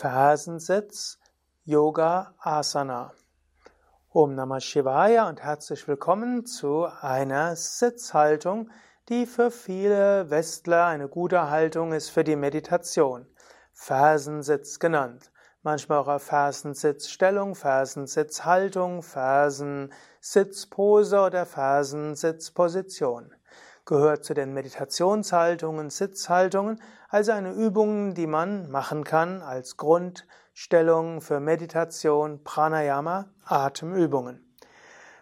Fersensitz, Yoga Asana. Om Namah Shivaya und herzlich willkommen zu einer Sitzhaltung, die für viele Westler eine gute Haltung ist für die Meditation. Fersensitz genannt. Manchmal auch Fersensitzstellung, Fersensitzhaltung, Fersensitzpose oder Fersensitzposition gehört zu den Meditationshaltungen, Sitzhaltungen, also eine Übung, die man machen kann als Grundstellung für Meditation, Pranayama, Atemübungen.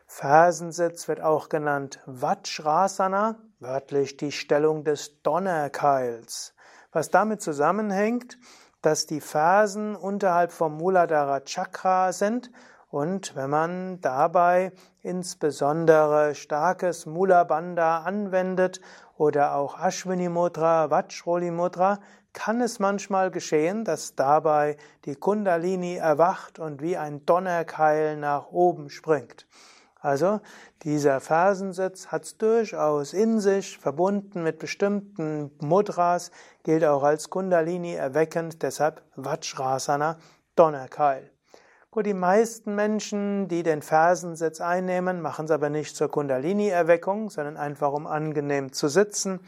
Fersensitz wird auch genannt Vajrasana, wörtlich die Stellung des Donnerkeils. Was damit zusammenhängt, dass die Fersen unterhalb vom Muladhara Chakra sind und wenn man dabei insbesondere starkes Mula Bandha anwendet oder auch Ashwini Mudra, Vajroli Mudra, kann es manchmal geschehen, dass dabei die Kundalini erwacht und wie ein Donnerkeil nach oben springt. Also dieser Fersensitz hat es durchaus in sich, verbunden mit bestimmten Mudras, gilt auch als Kundalini erweckend, deshalb Vajrasana, Donnerkeil. Gut, die meisten Menschen, die den Fersensitz einnehmen, machen es aber nicht zur Kundalini-Erweckung, sondern einfach um angenehm zu sitzen.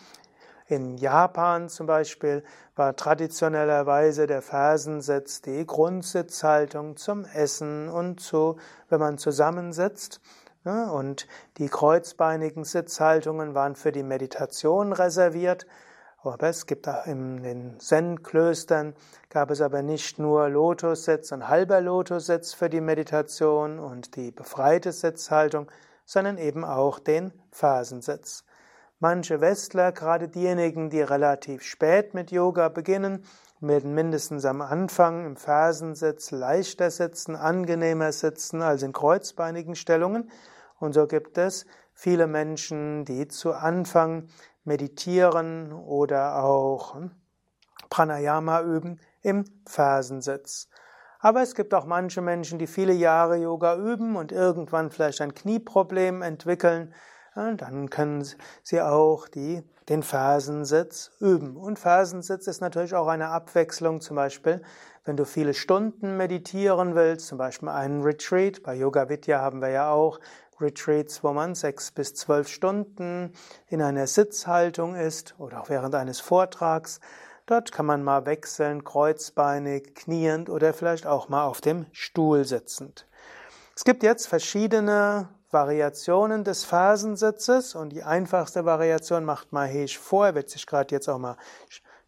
In Japan zum Beispiel war traditionellerweise der Fersensitz die Grundsitzhaltung zum Essen und zu, wenn man zusammensitzt. Und die kreuzbeinigen Sitzhaltungen waren für die Meditation reserviert. Aber es gibt auch in den Zen-Klöstern gab es aber nicht nur Lotussitz und halber Lotussitz für die Meditation und die befreite Sitzhaltung, sondern eben auch den Phasensitz. Manche Westler, gerade diejenigen, die relativ spät mit Yoga beginnen, werden mindestens am Anfang im Fersensitz leichter sitzen, angenehmer sitzen als in kreuzbeinigen Stellungen. Und so gibt es viele Menschen, die zu Anfang meditieren oder auch hm, Pranayama üben im Fersensitz. Aber es gibt auch manche Menschen, die viele Jahre Yoga üben und irgendwann vielleicht ein Knieproblem entwickeln. Dann können sie auch die, den Fersensitz üben. Und Fersensitz ist natürlich auch eine Abwechslung. Zum Beispiel, wenn du viele Stunden meditieren willst, zum Beispiel einen Retreat. Bei Yoga Vidya haben wir ja auch Retreats, wo man sechs bis zwölf Stunden in einer Sitzhaltung ist oder auch während eines Vortrags. Dort kann man mal wechseln, kreuzbeinig, kniend oder vielleicht auch mal auf dem Stuhl sitzend. Es gibt jetzt verschiedene Variationen des Phasensitzes und die einfachste Variation macht Mahesh vor. Er wird sich gerade jetzt auch mal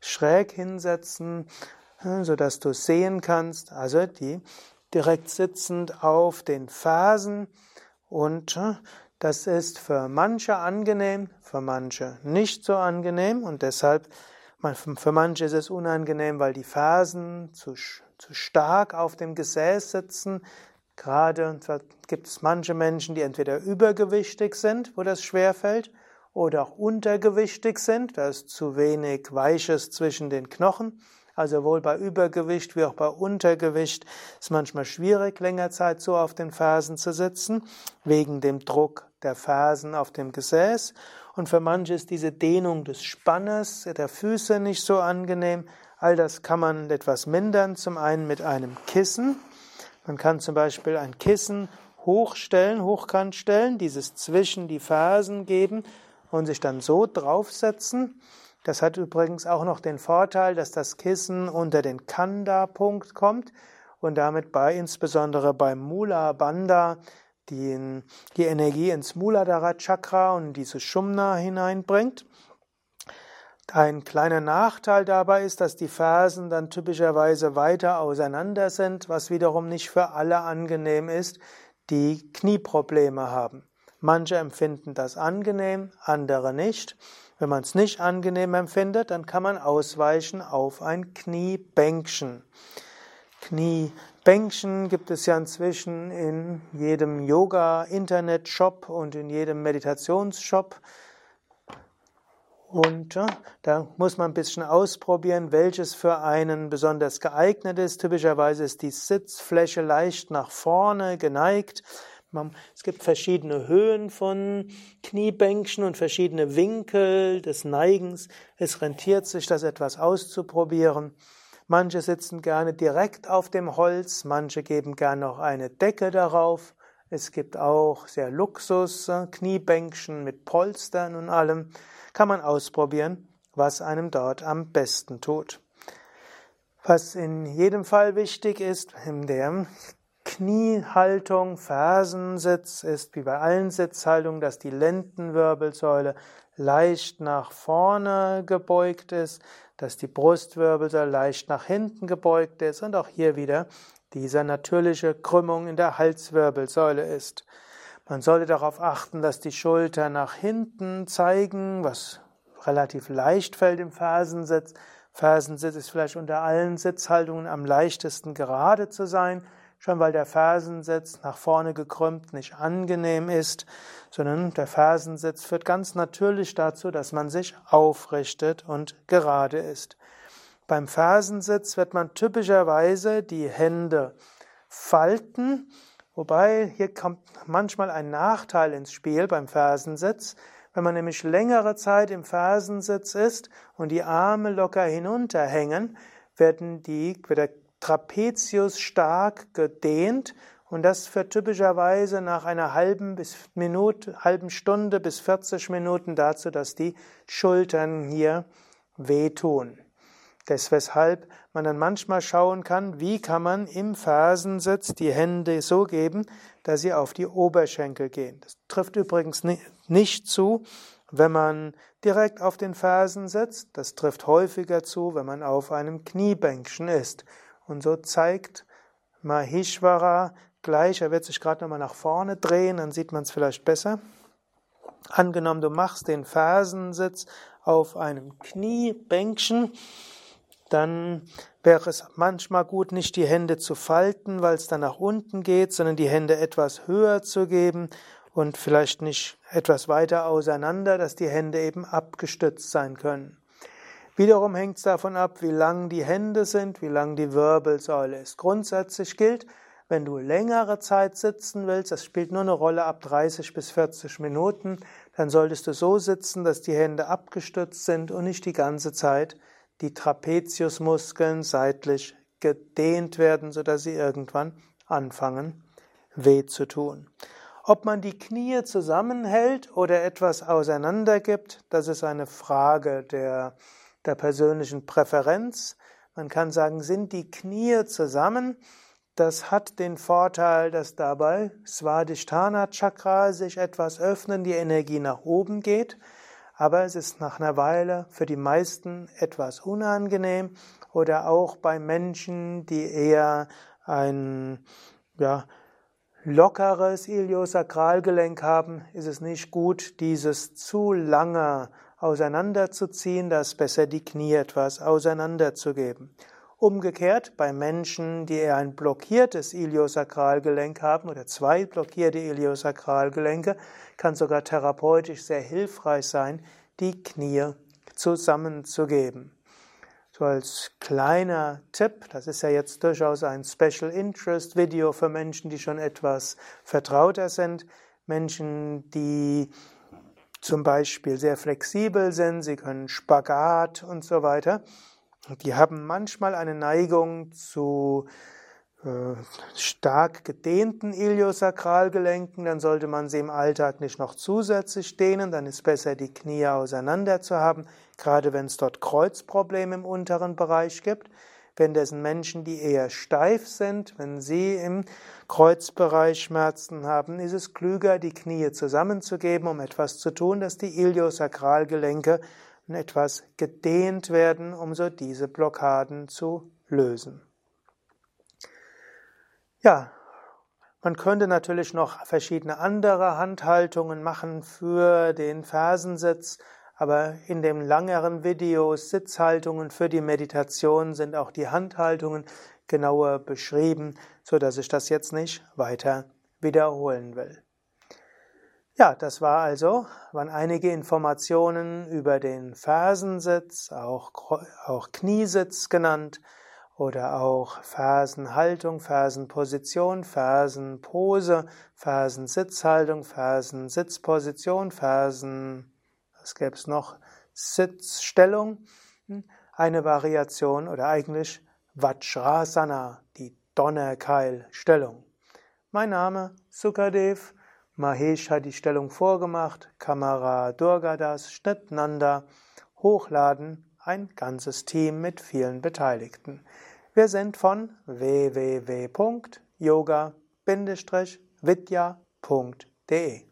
schräg hinsetzen, sodass du sehen kannst. Also die direkt sitzend auf den Fersen und äh, das ist für manche angenehm, für manche nicht so angenehm und deshalb, für manche ist es unangenehm, weil die Fersen zu, zu stark auf dem Gesäß sitzen. Gerade gibt es manche Menschen, die entweder übergewichtig sind, wo das schwerfällt, oder auch untergewichtig sind, da ist zu wenig Weiches zwischen den Knochen. Also sowohl bei Übergewicht wie auch bei Untergewicht ist manchmal schwierig, länger Zeit so auf den Fersen zu sitzen, wegen dem Druck der Fersen auf dem Gesäß. Und für manche ist diese Dehnung des Spannes der Füße nicht so angenehm. All das kann man etwas mindern, zum einen mit einem Kissen. Man kann zum Beispiel ein Kissen hochstellen, hochkant stellen, dieses zwischen die Fersen geben und sich dann so draufsetzen. Das hat übrigens auch noch den Vorteil, dass das Kissen unter den Kanda-Punkt kommt und damit bei, insbesondere beim Mula Bandha, die, die Energie ins Muladhara Chakra und diese Shumna hineinbringt. Ein kleiner Nachteil dabei ist, dass die Fersen dann typischerweise weiter auseinander sind, was wiederum nicht für alle angenehm ist, die Knieprobleme haben. Manche empfinden das angenehm, andere nicht. Wenn man es nicht angenehm empfindet, dann kann man ausweichen auf ein Kniebänkchen. Kniebänkchen gibt es ja inzwischen in jedem Yoga-Internet-Shop und in jedem Meditationsshop. Und ja, da muss man ein bisschen ausprobieren, welches für einen besonders geeignet ist. Typischerweise ist die Sitzfläche leicht nach vorne geneigt. Es gibt verschiedene Höhen von Kniebänkchen und verschiedene Winkel des Neigens. Es rentiert sich, das etwas auszuprobieren. Manche sitzen gerne direkt auf dem Holz, manche geben gerne noch eine Decke darauf. Es gibt auch sehr Luxus, äh, Kniebänkchen mit Polstern und allem. Kann man ausprobieren, was einem dort am besten tut. Was in jedem Fall wichtig ist, in der Kniehaltung, Fersensitz ist wie bei allen Sitzhaltungen, dass die Lendenwirbelsäule leicht nach vorne gebeugt ist, dass die Brustwirbelsäule leicht nach hinten gebeugt ist und auch hier wieder diese natürliche Krümmung in der Halswirbelsäule ist. Man sollte darauf achten, dass die Schultern nach hinten zeigen, was relativ leicht fällt im Fersensitz. Fersensitz ist vielleicht unter allen Sitzhaltungen am leichtesten gerade zu sein schon weil der Fersensitz nach vorne gekrümmt nicht angenehm ist, sondern der Fersensitz führt ganz natürlich dazu, dass man sich aufrichtet und gerade ist. Beim Fersensitz wird man typischerweise die Hände falten, wobei hier kommt manchmal ein Nachteil ins Spiel beim Fersensitz. Wenn man nämlich längere Zeit im Fersensitz ist und die Arme locker hinunterhängen, werden die, wird der Trapezius stark gedehnt und das führt typischerweise nach einer halben bis Minute, halben Stunde bis 40 Minuten dazu, dass die Schultern hier wehtun. Das weshalb man dann manchmal schauen kann, wie kann man im Fersensitz die Hände so geben, dass sie auf die Oberschenkel gehen. Das trifft übrigens nicht zu, wenn man direkt auf den Fersen sitzt. Das trifft häufiger zu, wenn man auf einem Kniebänkchen ist. Und so zeigt Mahishvara gleich, er wird sich gerade nochmal nach vorne drehen, dann sieht man es vielleicht besser. Angenommen, du machst den Fersensitz auf einem Kniebänkchen, dann wäre es manchmal gut, nicht die Hände zu falten, weil es dann nach unten geht, sondern die Hände etwas höher zu geben und vielleicht nicht etwas weiter auseinander, dass die Hände eben abgestützt sein können. Wiederum hängt es davon ab, wie lang die Hände sind, wie lang die Wirbelsäule ist. Grundsätzlich gilt, wenn du längere Zeit sitzen willst, das spielt nur eine Rolle ab 30 bis 40 Minuten, dann solltest du so sitzen, dass die Hände abgestützt sind und nicht die ganze Zeit die Trapeziusmuskeln seitlich gedehnt werden, sodass sie irgendwann anfangen weh zu tun. Ob man die Knie zusammenhält oder etwas auseinandergibt, das ist eine Frage der der persönlichen Präferenz. Man kann sagen, sind die Knie zusammen. Das hat den Vorteil, dass dabei Svadhisthana Chakra sich etwas öffnen, die Energie nach oben geht. Aber es ist nach einer Weile für die meisten etwas unangenehm oder auch bei Menschen, die eher ein, ja, lockeres Iliosakralgelenk haben, ist es nicht gut, dieses zu lange auseinanderzuziehen, da ist besser die Knie etwas auseinanderzugeben. Umgekehrt bei Menschen, die eher ein blockiertes Iliosakralgelenk haben oder zwei blockierte Iliosakralgelenke, kann sogar therapeutisch sehr hilfreich sein, die Knie zusammenzugeben. So als kleiner Tipp, das ist ja jetzt durchaus ein Special Interest Video für Menschen, die schon etwas vertrauter sind, Menschen, die zum Beispiel sehr flexibel sind, sie können Spagat und so weiter. Die haben manchmal eine Neigung zu äh, stark gedehnten Iliosakralgelenken, dann sollte man sie im Alltag nicht noch zusätzlich dehnen, dann ist besser, die Knie auseinander zu haben, gerade wenn es dort Kreuzprobleme im unteren Bereich gibt. Wenn das Menschen, die eher steif sind, wenn sie im Kreuzbereich Schmerzen haben, ist es klüger, die Knie zusammenzugeben, um etwas zu tun, dass die Iliosakralgelenke etwas gedehnt werden, um so diese Blockaden zu lösen. Ja, man könnte natürlich noch verschiedene andere Handhaltungen machen für den Fersensitz, aber in dem langeren Video Sitzhaltungen für die Meditation sind auch die Handhaltungen genauer beschrieben, so dass ich das jetzt nicht weiter wiederholen will. Ja, das war also, waren einige Informationen über den Fersensitz, auch, auch Kniesitz genannt, oder auch Fersenhaltung, Fersenposition, Fersenpose, Fersensitzhaltung, Fersensitzposition, Fersen, was gäbe es noch? Sitzstellung. Eine Variation oder eigentlich Vajrasana, die Donnerkeilstellung. Mein Name Sukadev. Mahesh hat die Stellung vorgemacht. Kamera Durgadas, Schnitt Nanda. Hochladen ein ganzes Team mit vielen Beteiligten. Wir sind von www.yoga-vidya.de